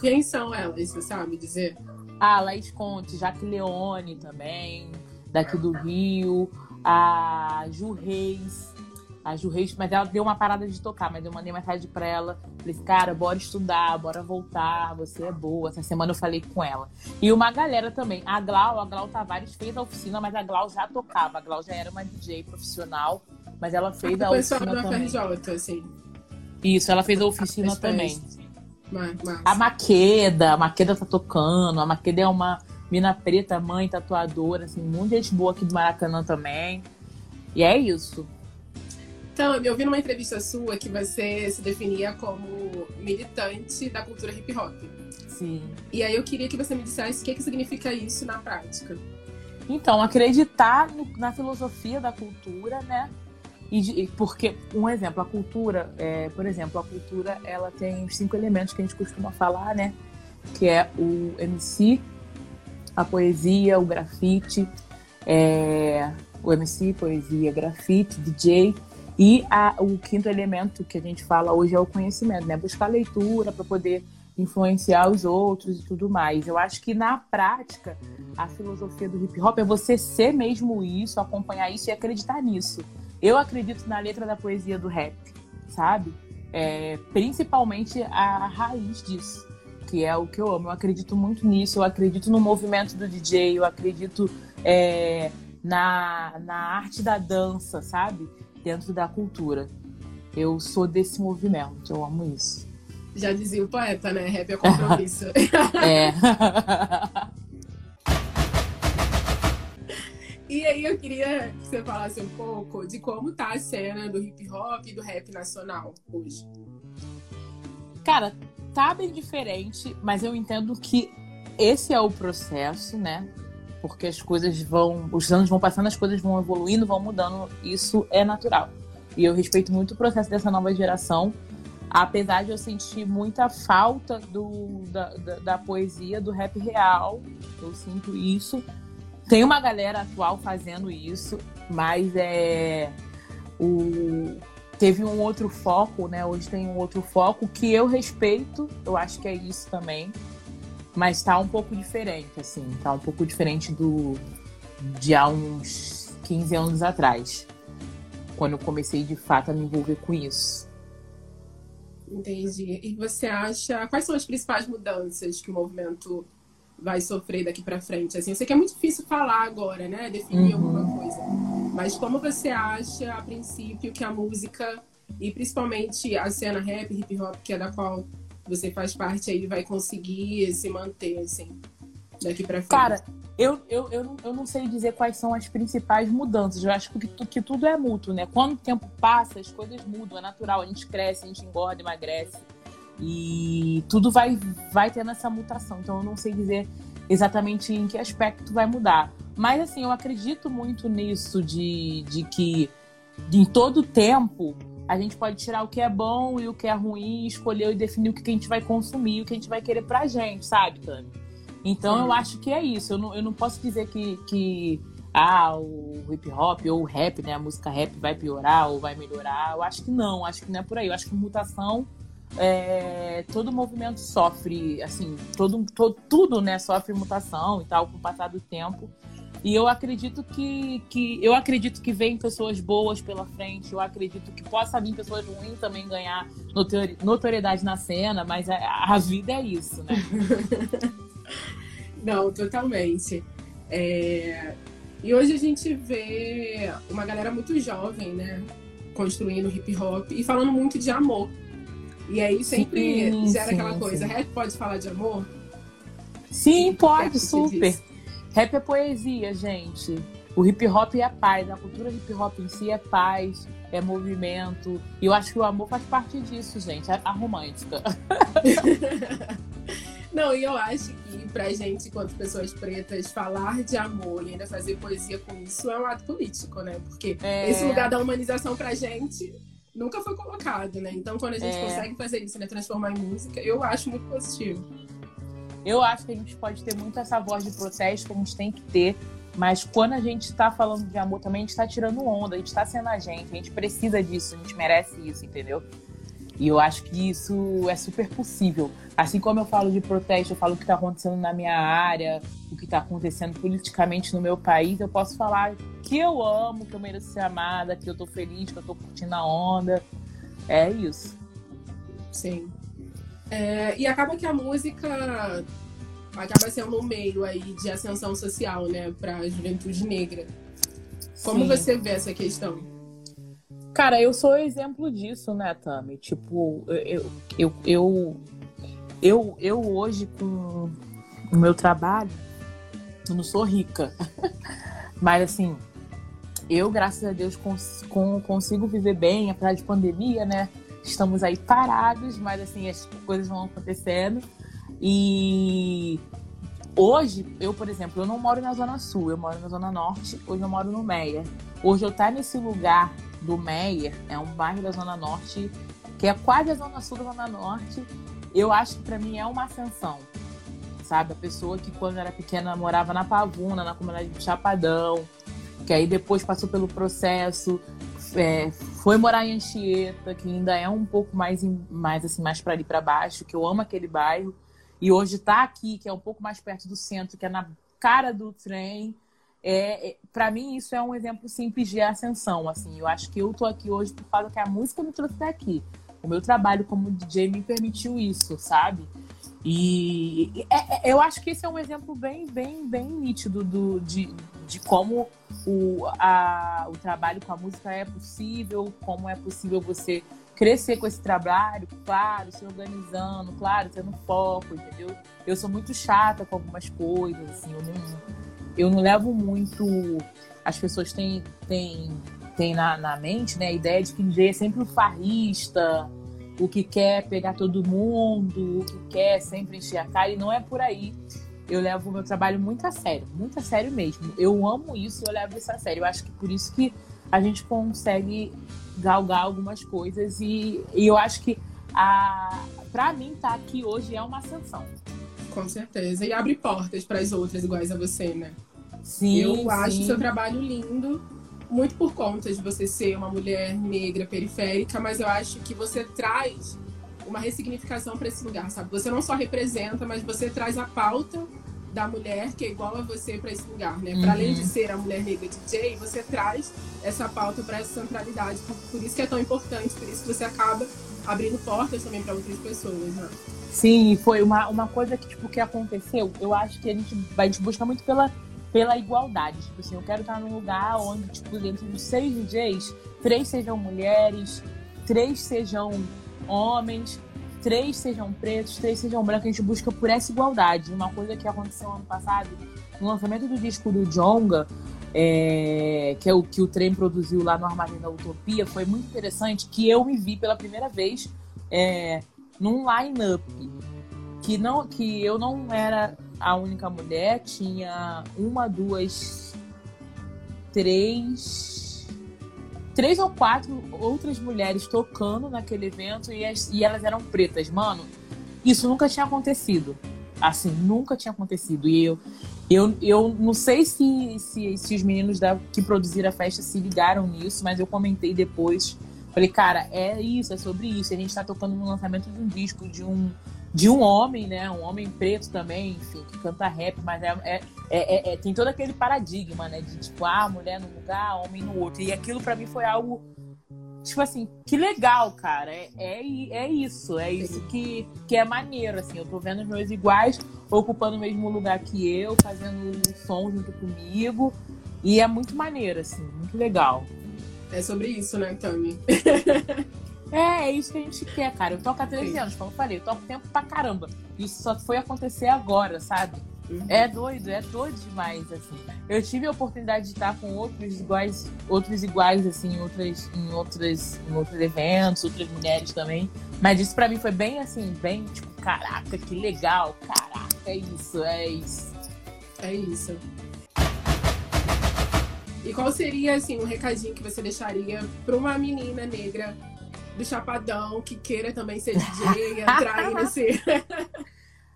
Quem são elas, você sabe dizer? Ah, Laís Conte, Jaque Leone também, daqui do Rio, a Ju Reis, a Ju Reis, mas ela deu uma parada de tocar, mas eu mandei mensagem pra ela. Falei cara, bora estudar, bora voltar, você é boa. Essa semana eu falei com ela. E uma galera também. A Glau, a Glau Tavares fez a oficina, mas a Glau já tocava. A Glau já era uma DJ profissional, mas ela fez a, oficina da também. FRJ, assim. Isso, ela fez a oficina também. Mas, a Maqueda, a Maqueda tá tocando, a Maqueda é uma mina preta, mãe, tatuadora, assim, muita gente boa aqui do Maracanã também. E é isso. Então, eu vi numa entrevista sua que você se definia como militante da cultura hip hop. Sim. E aí eu queria que você me dissesse o que, que significa isso na prática. Então, acreditar no, na filosofia da cultura, né? E de, porque, um exemplo, a cultura, é, por exemplo, a cultura ela tem os cinco elementos que a gente costuma falar, né? Que é o MC, a poesia, o grafite, é, o MC, poesia, grafite, DJ. E a, o quinto elemento que a gente fala hoje é o conhecimento, né? Buscar leitura para poder influenciar os outros e tudo mais. Eu acho que na prática, a filosofia do hip hop é você ser mesmo isso, acompanhar isso e acreditar nisso. Eu acredito na letra da poesia do rap, sabe? É, principalmente a raiz disso, que é o que eu amo. Eu acredito muito nisso, eu acredito no movimento do DJ, eu acredito é, na, na arte da dança, sabe? Dentro da cultura. Eu sou desse movimento, eu amo isso. Já dizia o poeta, né? Rap é compromisso. é. E aí eu queria que você falasse um pouco de como tá a cena do hip hop e do rap nacional hoje. Cara, tá bem diferente, mas eu entendo que esse é o processo, né? Porque as coisas vão, os anos vão passando, as coisas vão evoluindo, vão mudando, isso é natural. E eu respeito muito o processo dessa nova geração, apesar de eu sentir muita falta do, da, da, da poesia do rap real, eu sinto isso tem uma galera atual fazendo isso, mas é o teve um outro foco, né? Hoje tem um outro foco que eu respeito, eu acho que é isso também, mas tá um pouco diferente, assim, tá um pouco diferente do de há uns 15 anos atrás, quando eu comecei de fato a me envolver com isso. Entendi. E você acha quais são as principais mudanças que o movimento vai sofrer daqui para frente? Assim, eu sei que é muito difícil falar agora, né? Definir uhum. alguma coisa. Mas como você acha, a princípio, que a música e principalmente a cena rap, hip hop, que é da qual você faz parte aí, vai conseguir se manter, assim, daqui para frente? Cara, eu, eu, eu, não, eu não sei dizer quais são as principais mudanças. Eu acho que, que tudo é mútuo, né? Quando o tempo passa, as coisas mudam, é natural. A gente cresce, a gente engorda, emagrece. E tudo vai, vai tendo essa mutação. Então eu não sei dizer exatamente em que aspecto vai mudar. Mas assim, eu acredito muito nisso de, de que em todo tempo a gente pode tirar o que é bom e o que é ruim, escolher e definir o que a gente vai consumir, o que a gente vai querer pra gente, sabe, Tami? Então eu acho que é isso. Eu não, eu não posso dizer que, que ah, o hip hop ou o rap, né? A música rap vai piorar ou vai melhorar. Eu acho que não, acho que não é por aí. Eu acho que mutação é, todo movimento sofre, assim, todo, todo, tudo, né, sofre mutação e tal com o passar do tempo. E eu acredito que, que eu acredito que vem pessoas boas pela frente, eu acredito que possa vir pessoas ruins também ganhar notoriedade na cena, mas a, a vida é isso, né? Não, totalmente. É... E hoje a gente vê uma galera muito jovem, né? Construindo hip hop e falando muito de amor. E aí sempre sim, gera sim, aquela coisa. Sim. Rap pode falar de amor? Sim, pode, super. Rap é poesia, gente. O hip hop é paz, a cultura hip hop em si é paz, é movimento. E eu acho que o amor faz parte disso, gente. A, a romântica. Não, e eu acho que pra gente, enquanto pessoas pretas, falar de amor e ainda fazer poesia com isso é um ato político, né? Porque é... esse lugar da humanização pra gente nunca foi colocado, né? Então, quando a gente é... consegue fazer isso, né? Transformar em música, eu acho muito positivo. Eu acho que a gente pode ter muito essa voz de protesto que a gente tem que ter, Mas quando a gente está falando de amor também, a gente está tirando onda, a gente está sendo a gente, a gente precisa disso, a gente merece isso, entendeu? E eu acho que isso é super possível. Assim como eu falo de protesto, eu falo o que está acontecendo na minha área, o que está acontecendo politicamente no meu país, eu posso falar que eu amo, que eu mereço ser amada, que eu tô feliz, que eu tô curtindo a onda. É isso. Sim. É, e acaba que a música acaba sendo um meio aí de ascensão social, né, para a juventude negra. Como Sim. você vê essa questão? Cara, eu sou exemplo disso, né, Tami? Tipo, eu, eu, eu, eu, eu hoje com o meu trabalho, eu não sou rica, mas assim, eu, graças a Deus, cons consigo viver bem, apesar de pandemia, né? Estamos aí parados, mas assim, as coisas vão acontecendo. E hoje, eu, por exemplo, eu não moro na Zona Sul, eu moro na Zona Norte, hoje eu moro no Meia. Hoje eu estar tá nesse lugar do Meia, é um bairro da Zona Norte, que é quase a Zona Sul da Zona Norte, eu acho que para mim é uma ascensão. Sabe? A pessoa que quando era pequena morava na Pavuna, na comunidade de Chapadão, que aí depois passou pelo processo, é, foi morar em Anchieta, que ainda é um pouco mais, mais assim, mais para ali para baixo, que eu amo aquele bairro, e hoje está aqui, que é um pouco mais perto do centro, que é na cara do trem. É, é para mim isso é um exemplo simples de ascensão, assim. Eu acho que eu tô aqui hoje por causa que a música me trouxe até aqui. O meu trabalho como DJ me permitiu isso, sabe? E é, é, eu acho que esse é um exemplo bem, bem, bem nítido do, de, de como o, a, o trabalho com a música é possível, como é possível você crescer com esse trabalho, claro, se organizando, claro, tendo foco, entendeu? Eu sou muito chata com algumas coisas, assim, eu não, eu não levo muito. As pessoas têm, têm, têm na, na mente né, a ideia de que DJ é sempre o farrista, o que quer pegar todo mundo, o que quer sempre encher a cara, e não é por aí. Eu levo o meu trabalho muito a sério, muito a sério mesmo. Eu amo isso e eu levo isso a sério. Eu acho que por isso que a gente consegue galgar algumas coisas e, e eu acho que a para mim estar tá aqui hoje é uma ascensão. Com certeza. E abre portas para as outras iguais a você, né? Sim. Eu sim. acho seu trabalho lindo muito por conta de você ser uma mulher negra periférica, mas eu acho que você traz uma ressignificação para esse lugar, sabe? Você não só representa, mas você traz a pauta da mulher que é igual a você para esse lugar, né? Uhum. Para além de ser a mulher negra DJ, você traz essa pauta para essa centralidade, por, por, isso que é tão importante, por isso que você acaba abrindo portas também para outras pessoas, né? Sim, foi uma, uma coisa que tipo que aconteceu. Eu acho que a gente vai a gente busca muito pela pela igualdade. Tipo assim, eu quero estar num lugar onde, tipo, dentro dos seis DJs, três sejam mulheres, três sejam homens, três sejam pretos, três sejam brancos. A gente busca por essa igualdade. Uma coisa que aconteceu ano passado, no lançamento do disco do Jonga, é, que é o que o trem produziu lá no Armazém da Utopia, foi muito interessante que eu me vi pela primeira vez é, num line-up que não que eu não era a única mulher, tinha uma, duas, três, três ou quatro outras mulheres tocando naquele evento e, as, e elas eram pretas, mano. Isso nunca tinha acontecido. Assim, nunca tinha acontecido. E eu, eu, eu não sei se, se, se os meninos da, que produziram a festa se ligaram nisso, mas eu comentei depois. Falei, cara, é isso, é sobre isso. A gente tá tocando no lançamento de um disco de um de um homem, né? Um homem preto também, enfim, que canta rap, mas é, é, é, é tem todo aquele paradigma, né? De tipo, ah, mulher num lugar, homem no outro. E aquilo para mim foi algo, tipo assim, que legal, cara. É, é, é isso, é isso que, que é maneiro, assim. Eu tô vendo os meus iguais ocupando o mesmo lugar que eu, fazendo som junto comigo. E é muito maneiro, assim, muito legal. É sobre isso, né, Tami? É, é isso que a gente quer, cara. Eu toco há 13 Sim. anos, como eu falei, eu toco tempo pra caramba. Isso só foi acontecer agora, sabe? Uhum. É doido, é doido demais, assim. Eu tive a oportunidade de estar com outros iguais, outros iguais, assim, em, outras, em, outras, em outros eventos, outras mulheres também. Mas isso pra mim foi bem, assim, bem, tipo, caraca, que legal, caraca, é isso, é isso. É isso. E qual seria, assim, um recadinho que você deixaria para uma menina negra do Chapadão que queira também ser DJ, entrar aí nesse.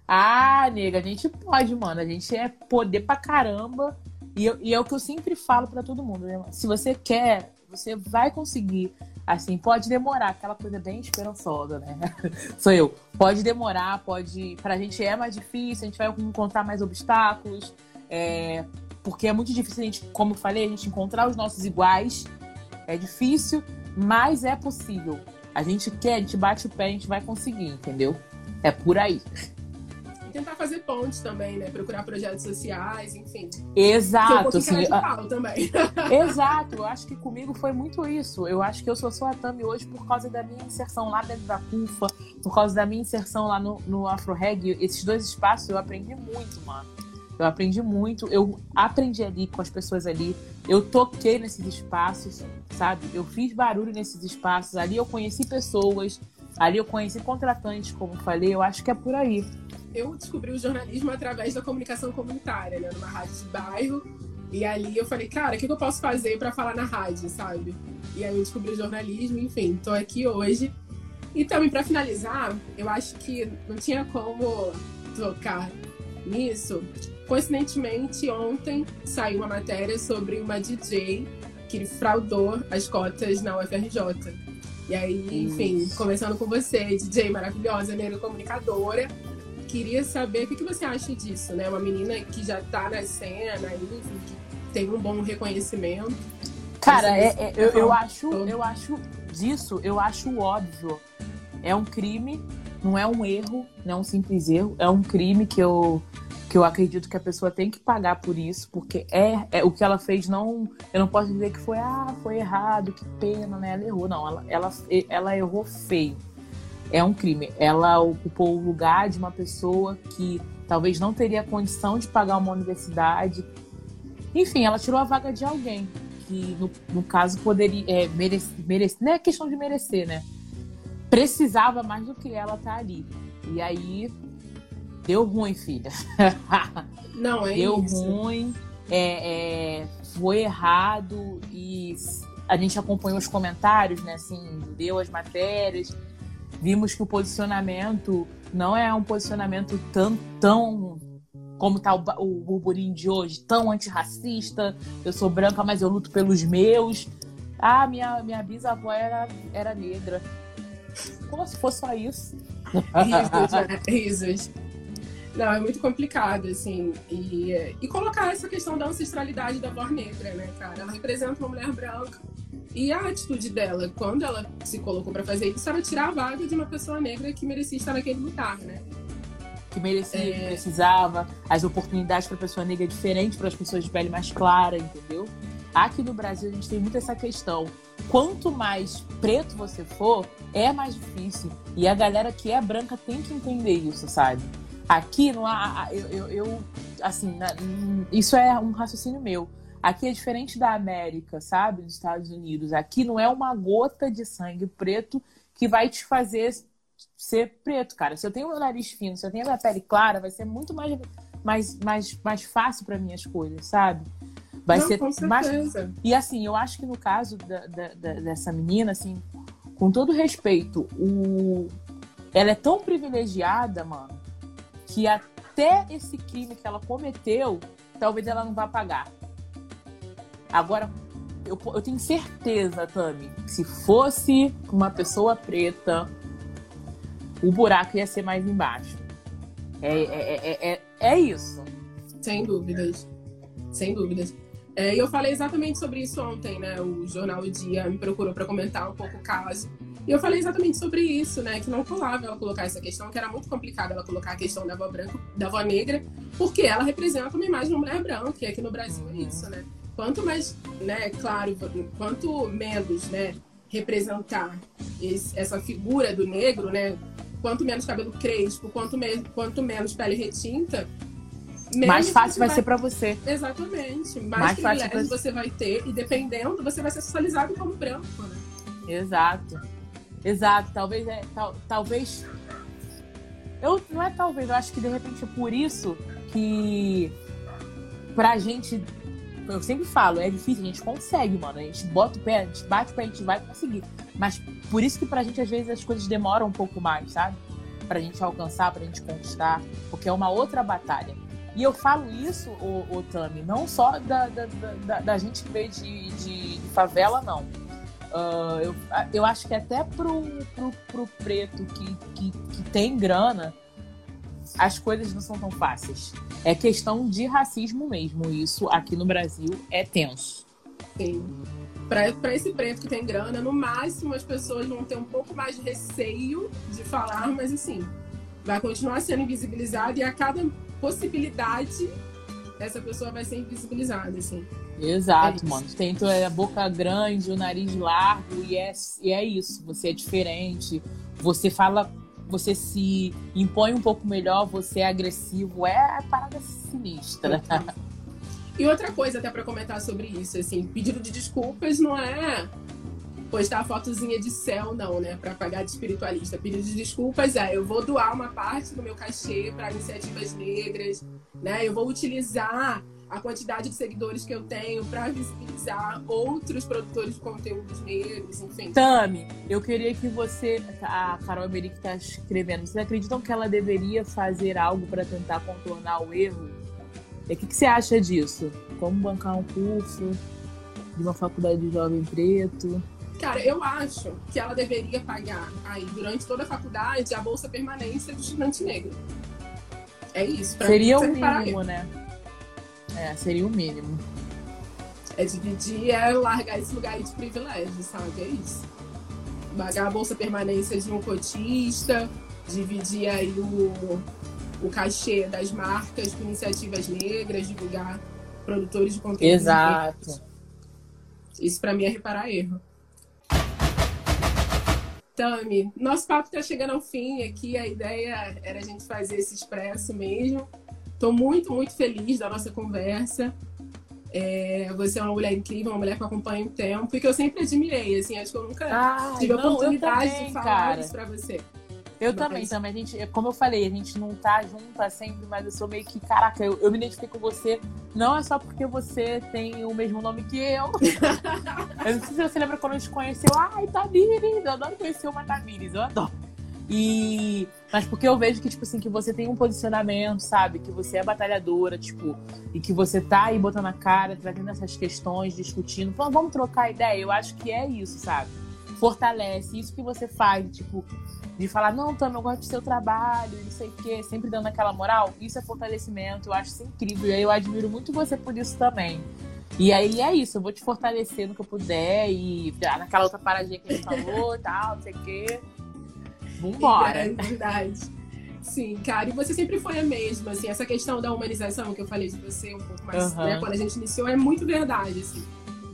ah, nega, a gente pode, mano. A gente é poder pra caramba. E, eu, e é o que eu sempre falo para todo mundo, né? Se você quer, você vai conseguir. Assim, pode demorar, aquela coisa bem esperançosa, né? Sou eu. Pode demorar, pode. Pra gente é mais difícil, a gente vai encontrar mais obstáculos. É... Porque é muito difícil a gente, como eu falei, a gente encontrar os nossos iguais. É difícil, mas é possível. A gente quer, a gente bate o pé, a gente vai conseguir, entendeu? É por aí tentar fazer pontes também, né? Procurar projetos sociais, enfim. Exato. Assim, a... também. Exato. Eu acho que comigo foi muito isso. Eu acho que eu sou só a Tami hoje por causa da minha inserção lá dentro da CUFA, por causa da minha inserção lá no, no Afro Reg. Esses dois espaços eu aprendi muito, mano. Eu aprendi muito, eu aprendi ali com as pessoas ali, eu toquei nesses espaços, sabe? Eu fiz barulho nesses espaços, ali eu conheci pessoas, ali eu conheci contratantes, como falei, eu acho que é por aí eu descobri o jornalismo através da comunicação comunitária, né? Numa rádio de bairro. E ali eu falei, cara, o que eu posso fazer para falar na rádio, sabe? E aí eu descobri o jornalismo, enfim, tô aqui hoje. E também, para finalizar, eu acho que não tinha como tocar nisso. Coincidentemente, ontem saiu uma matéria sobre uma DJ que fraudou as cotas na UFRJ. E aí, enfim, começando com você, DJ maravilhosa, negra comunicadora, queria saber o que, que você acha disso, né? Uma menina que já tá na cena, enfim, que tem um bom reconhecimento. Cara, é, é, eu, eu, acho, eu acho disso, eu acho óbvio. É um crime, não é um erro, não é um simples erro, é um crime que eu que eu acredito que a pessoa tem que pagar por isso, porque é, é o que ela fez não, eu não posso dizer que foi ah, foi errado, que pena, né? Ela errou, não, ela, ela, ela errou feio é um crime. Ela ocupou o lugar de uma pessoa que talvez não teria condição de pagar uma universidade. Enfim, ela tirou a vaga de alguém que, no, no caso, poderia é, merecer, merecer. Não é questão de merecer, né? Precisava mais do que ela estar tá ali. E aí deu ruim, filha. Não, é deu isso. Deu ruim, é, é, foi errado e a gente acompanhou os comentários, né? Assim, deu as matérias vimos que o posicionamento não é um posicionamento tão, tão como tá o, o burburinho de hoje, tão antirracista. Eu sou branca, mas eu luto pelos meus. Ah, minha, minha bisavó era, era negra. Como se fosse só isso. Risos, né? Risos. Não, é muito complicado, assim. E, e colocar essa questão da ancestralidade da voz negra, né, cara? Ela representa uma mulher branca e a atitude dela, quando ela se colocou para fazer isso, era tirar a vaga de uma pessoa negra que merecia estar naquele lugar, né? Que merecia, é... que precisava, as oportunidades para pessoa negra diferentes para as pessoas de pele mais clara, entendeu? Aqui no Brasil a gente tem muito essa questão. Quanto mais preto você for, é mais difícil. E a galera que é branca tem que entender isso, sabe? Aqui não há. Eu, eu, eu assim, isso é um raciocínio meu Aqui é diferente da América, sabe? Dos Estados Unidos. Aqui não é uma gota de sangue preto que vai te fazer ser preto, cara. Se eu tenho meu nariz fino, se eu tenho a minha pele clara, vai ser muito mais, mais, mais, mais fácil para mim as coisas, sabe? Vai não, ser mais. E assim, eu acho que no caso da, da, da, dessa menina, assim, com todo respeito, o... ela é tão privilegiada, mano, que até esse crime que ela cometeu, talvez ela não vá pagar. Agora, eu, eu tenho certeza, Tami, se fosse uma pessoa preta, o buraco ia ser mais embaixo. É, é, é, é, é isso. Sem dúvidas. Sem dúvidas. É, eu falei exatamente sobre isso ontem, né? O jornal O Dia me procurou para comentar um pouco o caso. E eu falei exatamente sobre isso, né? Que não colava ela colocar essa questão, que era muito complicado ela colocar a questão da avó branca, da avó negra, porque ela representa uma imagem de uma mulher branca, e aqui no Brasil é isso, né? quanto mais, né, claro, quanto menos, né, representar esse, essa figura do negro, né, quanto menos cabelo crespo, quanto, me, quanto menos pele retinta, mais fácil vai, vai, ser para você. Exatamente. Mais, mais privilégios pra... você vai ter e dependendo, você vai ser socializado como branco, né? Exato. Exato. Talvez é, tal, talvez eu não é talvez, eu acho que de repente é por isso que pra gente eu sempre falo, é difícil, a gente consegue, mano. A gente bota o pé, a gente bate o pé, a gente vai conseguir. Mas por isso que pra gente, às vezes, as coisas demoram um pouco mais, sabe? Pra gente alcançar, pra gente conquistar. Porque é uma outra batalha. E eu falo isso, o, Tami, não só da, da, da, da, gente que veio de, de, de favela, não. Uh, eu, eu acho que até pro, pro, pro preto que, que, que tem grana, as coisas não são tão fáceis. É questão de racismo mesmo. Isso aqui no Brasil é tenso. Sim. Para esse preto que tem grana, no máximo as pessoas vão ter um pouco mais de receio de falar, mas assim, vai continuar sendo invisibilizado e a cada possibilidade essa pessoa vai ser invisibilizada, assim. Exato, é mano. Tem a boca grande, o nariz largo e é, e é isso. Você é diferente. Você fala você se impõe um pouco melhor, você é agressivo, é parada sinistra. E outra coisa até para comentar sobre isso, assim, pedido de desculpas não é postar a fotozinha de céu, não, né? Para pagar de espiritualista. Pedido de desculpas é eu vou doar uma parte do meu cachê para iniciativas negras, né? Eu vou utilizar a quantidade de seguidores que eu tenho para visibilizar outros produtores de conteúdos negros, enfim. Tami, eu queria que você, a Carol Emerick está escrevendo, vocês acreditam que ela deveria fazer algo para tentar contornar o erro? E o que, que você acha disso? Como bancar um curso de uma faculdade de jovem preto? Cara, eu acho que ela deveria pagar aí durante toda a faculdade a bolsa permanência do estudante negro. É isso. Seria o mínimo, né? É, seria o mínimo. É dividir, é largar esse lugar de privilégio, sabe? É isso. Pagar a bolsa permanência de um cotista, dividir aí o, o cachê das marcas com iniciativas negras, divulgar produtores de conteúdo. Exato. Negros. Isso para mim é reparar erro. Tami, nosso papo está chegando ao fim aqui. A ideia era a gente fazer esse expresso mesmo. Estou muito, muito feliz da nossa conversa. É, você é uma mulher incrível, uma mulher que acompanha o tempo e que eu sempre admirei. Assim, acho que eu nunca Ai, tive a oportunidade também, de falar cara. isso para você. Eu também, também. A gente, como eu falei, a gente não tá junto sempre, mas eu sou meio que, caraca, eu, eu me identifico com você. Não é só porque você tem o mesmo nome que eu. eu não sei se você lembra quando a gente conheceu. Ai, Tamires! Eu adoro conhecer uma Tamires, eu adoro. E. Mas porque eu vejo que, tipo assim, que você tem um posicionamento, sabe? Que você é batalhadora, tipo, e que você tá aí botando a cara, trazendo essas questões, discutindo. Vamos trocar ideia. Eu acho que é isso, sabe? Fortalece. Isso que você faz, tipo, de falar, não, Tami, eu gosto do seu trabalho, não sei o quê, sempre dando aquela moral. Isso é fortalecimento, eu acho isso incrível. E aí eu admiro muito você por isso também. E aí é isso, eu vou te fortalecer no que eu puder e naquela outra paradinha que a gente falou tal, não sei o quê. Vambora. É verdade. Sim, cara, e você sempre foi a mesma, assim, essa questão da humanização que eu falei de você um pouco mais, uhum. né, quando a gente iniciou, é muito verdade, assim.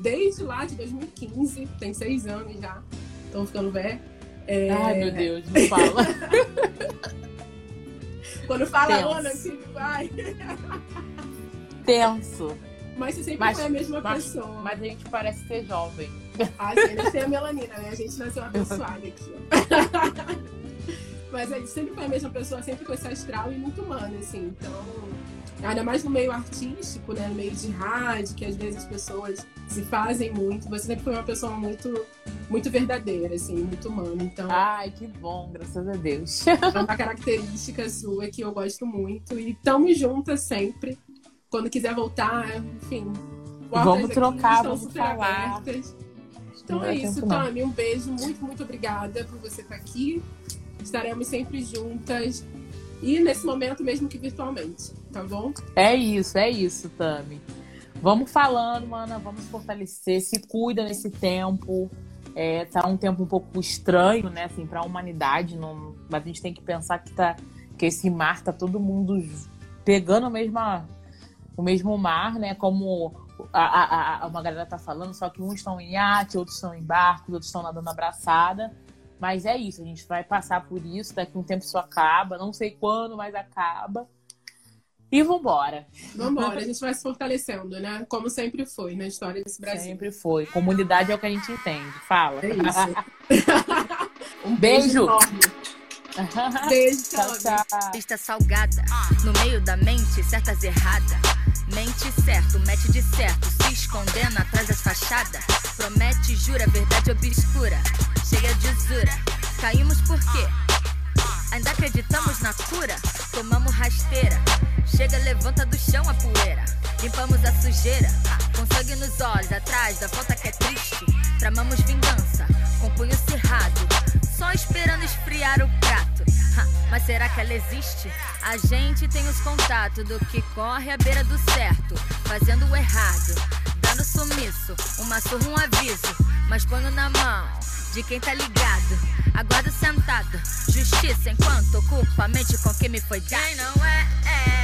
Desde lá de 2015, tem seis anos já, estão ficando velho. É... Ai, meu Deus, não fala. quando fala Tenso. Ana, assim, vai. Tenso. Mas você sempre mas, foi a mesma mas, pessoa. Mas a gente parece ser jovem. Ah, sim, ainda tem a melanina, né? A gente nasceu abençoada aqui, ó. Mas gente sempre foi a mesma pessoa, sempre com esse astral e muito humano, assim. Então, ainda mais no meio artístico, né? No meio de rádio, que às vezes as pessoas se fazem muito. Você sempre foi uma pessoa muito, muito verdadeira, assim, muito humana. Então, Ai, que bom, graças a Deus. É uma característica sua que eu gosto muito. E estamos juntas sempre. Quando quiser voltar, enfim. Vamos trocar, vamos falar. Abertas. Então é isso, Tami. Um beijo. Muito, muito obrigada por você estar aqui. Estaremos sempre juntas. E nesse momento, mesmo que virtualmente, tá bom? É isso, é isso, Tami. Vamos falando, mana, vamos fortalecer, se cuida nesse tempo. É, tá um tempo um pouco estranho, né, assim, para a humanidade, não, mas a gente tem que pensar que tá que esse mar tá todo mundo pegando a mesma o mesmo mar, né, como a, a, a, uma galera tá falando, só que uns estão em iate, outros estão em barcos, outros estão nadando abraçada. Mas é isso, a gente vai passar por isso, daqui um tempo isso acaba, não sei quando, mas acaba. E vambora. Vambora, a gente vai se fortalecendo, né? Como sempre foi na história desse Brasil. Sempre foi. Comunidade é o que a gente entende. Fala. É isso. um beijo. beijo, beijo tchau, tchau. Salgada, no meio da mente, certas erradas. Mente certo, mete de certo, se escondendo atrás das fachadas. Promete, jura, verdade obscura, cheia de usura. Caímos por quê? Ainda acreditamos na cura? Tomamos rasteira. Chega, levanta do chão a poeira. Limpamos a sujeira, com sangue nos olhos, atrás da volta que é triste. Tramamos vingança, com punho cerrado, só esperando esfriar o prato. Mas será que ela existe? A gente tem os contatos do que corre à beira do certo, fazendo o errado, dando sumiço, uma surra, um aviso, mas ponho na mão de quem tá ligado. Aguardo sentado, justiça enquanto ocupa a mente com quem me foi dado. Quem não é, é.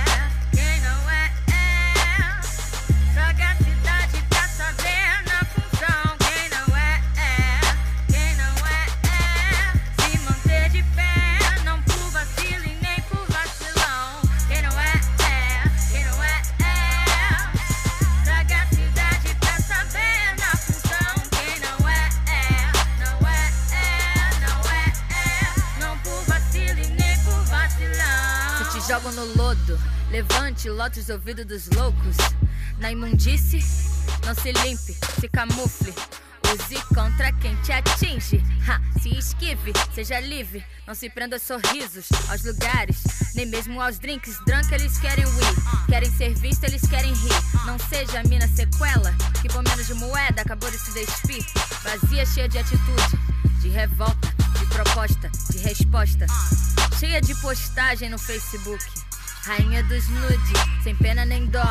Lote os ouvidos dos loucos. Na imundície, não se limpe, se camufle. Use contra quem te atinge. Ha, se esquive, seja livre. Não se prenda aos sorrisos, aos lugares, nem mesmo aos drinks. Drunk eles querem ir, querem ser visto, eles querem rir. Não seja a mina sequela, que por menos de moeda acabou de se despir. Vazia, cheia de atitude, de revolta, de proposta, de resposta. Cheia de postagem no Facebook. Rainha dos nude, sem pena nem dó.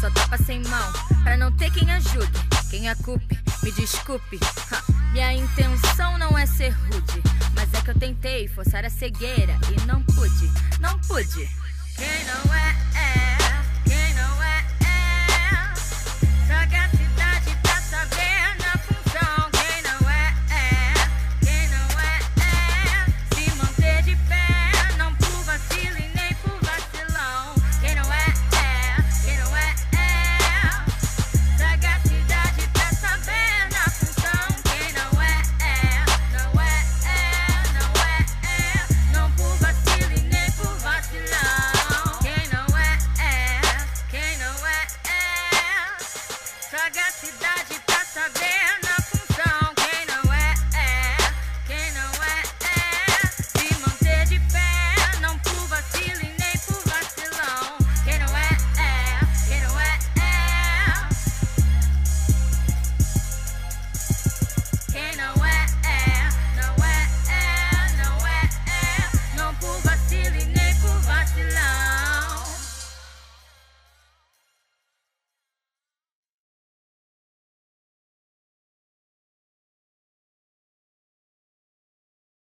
Só tapa sem mão, pra não ter quem ajude. Quem a culpe, me desculpe. Ha, minha intenção não é ser rude, mas é que eu tentei forçar a cegueira e não pude, não pude. Quem não é, é.